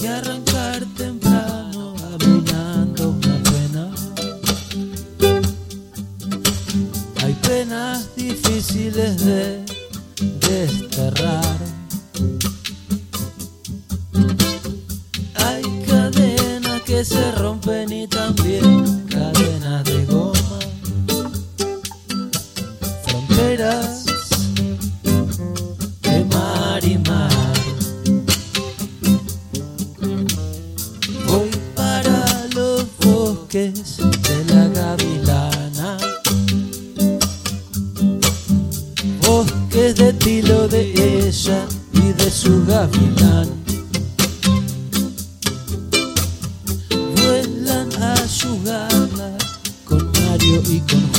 que arrancar temprano caminando una pena. Hay penas difíciles de desterrar. Hay cadenas que se rompen y también de la gavilana. Bosques de tilo de ella y de su gavilán. Vuelan a ayudarla con Mario y con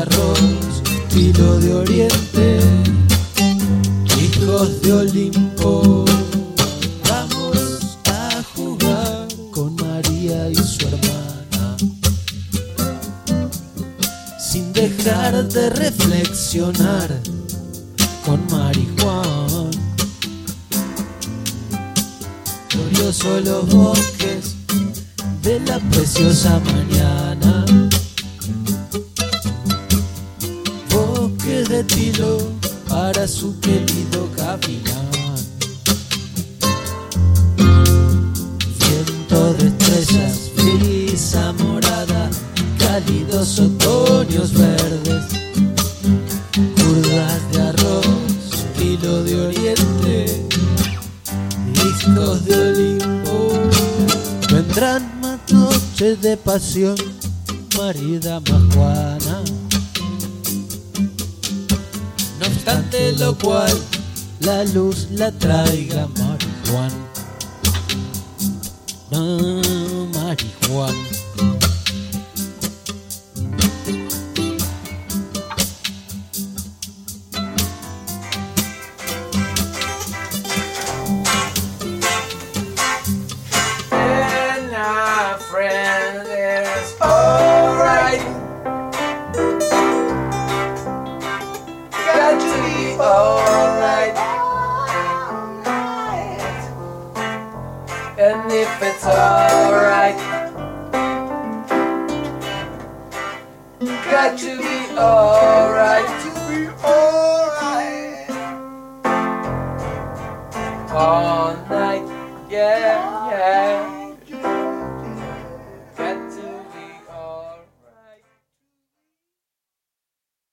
arroz, filo de oriente, hijos de Olimpo. Vamos a jugar con María y su hermana sin dejar de reflexionar con marihuana. Gloriosos los bosques de la preciosa mañana. Para su querido gavilán. Viento de estrellas, brisa morada, cálidos otoños verdes, curvas de arroz, kilo de oriente, hijos de Olimpo. Vendrán más noches de pasión, marida más Juana. No obstante lo cual, la luz la traiga marihuana. Ah, marihuana. To be alright. And if it's alright, got to be alright. To be alright. All night, yeah.